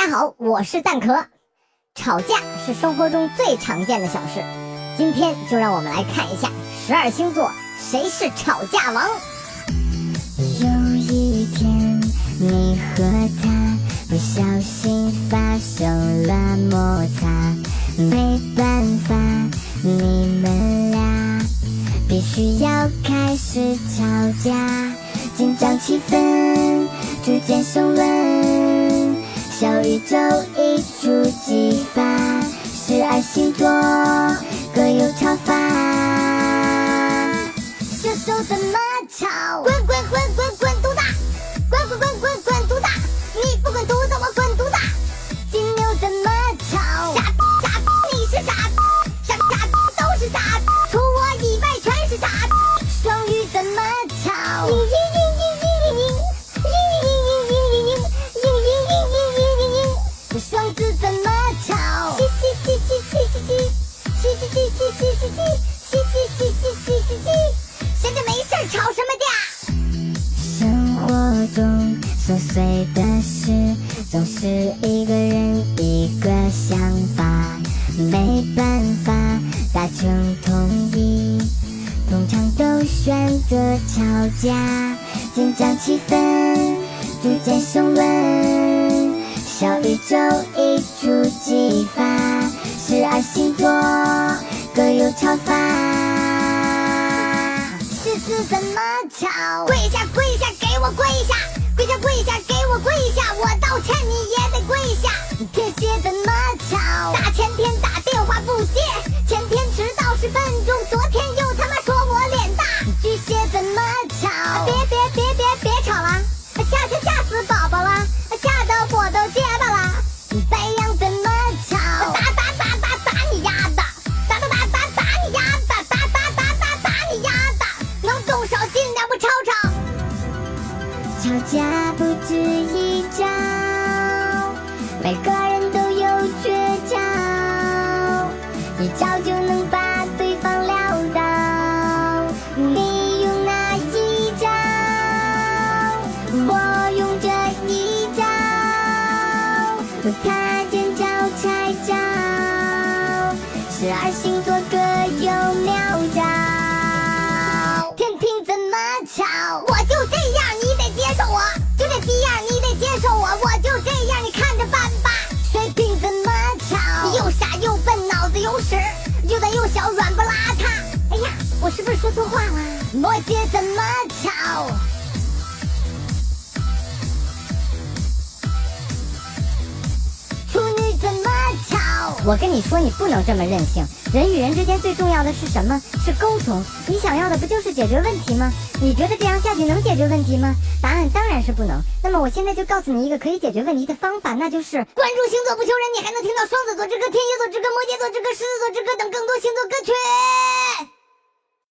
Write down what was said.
大家好，我是蛋壳。吵架是生活中最常见的小事，今天就让我们来看一下十二星座谁是吵架王。有一天，你和他不小心发生了摩擦，没办法，你们俩必须要开始吵架，紧张气氛逐渐升温，小宇宙活中琐碎的事，总是一个人一个想法，没办法达成统一，通常都选择吵架，紧张气氛逐渐升温，小宇宙一触即发，十二星座各有吵法。狮子怎么吵？跪下跪不止一招，每个人都有绝招，一招就软不邋遢。哎呀，我是不是说错话了？摩羯怎么吵？处女怎么吵？我跟你说，你不能这么任性。人与人之间最重要的是什么？是沟通。你想要的不就是解决问题吗？你觉得这样下去能解决问题吗？答案当然是不能。那么我现在就告诉你一个可以解决问题的方法，那就是关注星座不求人，你还能听到双子座之歌、天蝎座之歌、摩羯座之歌、狮子座之歌等更多星座歌曲。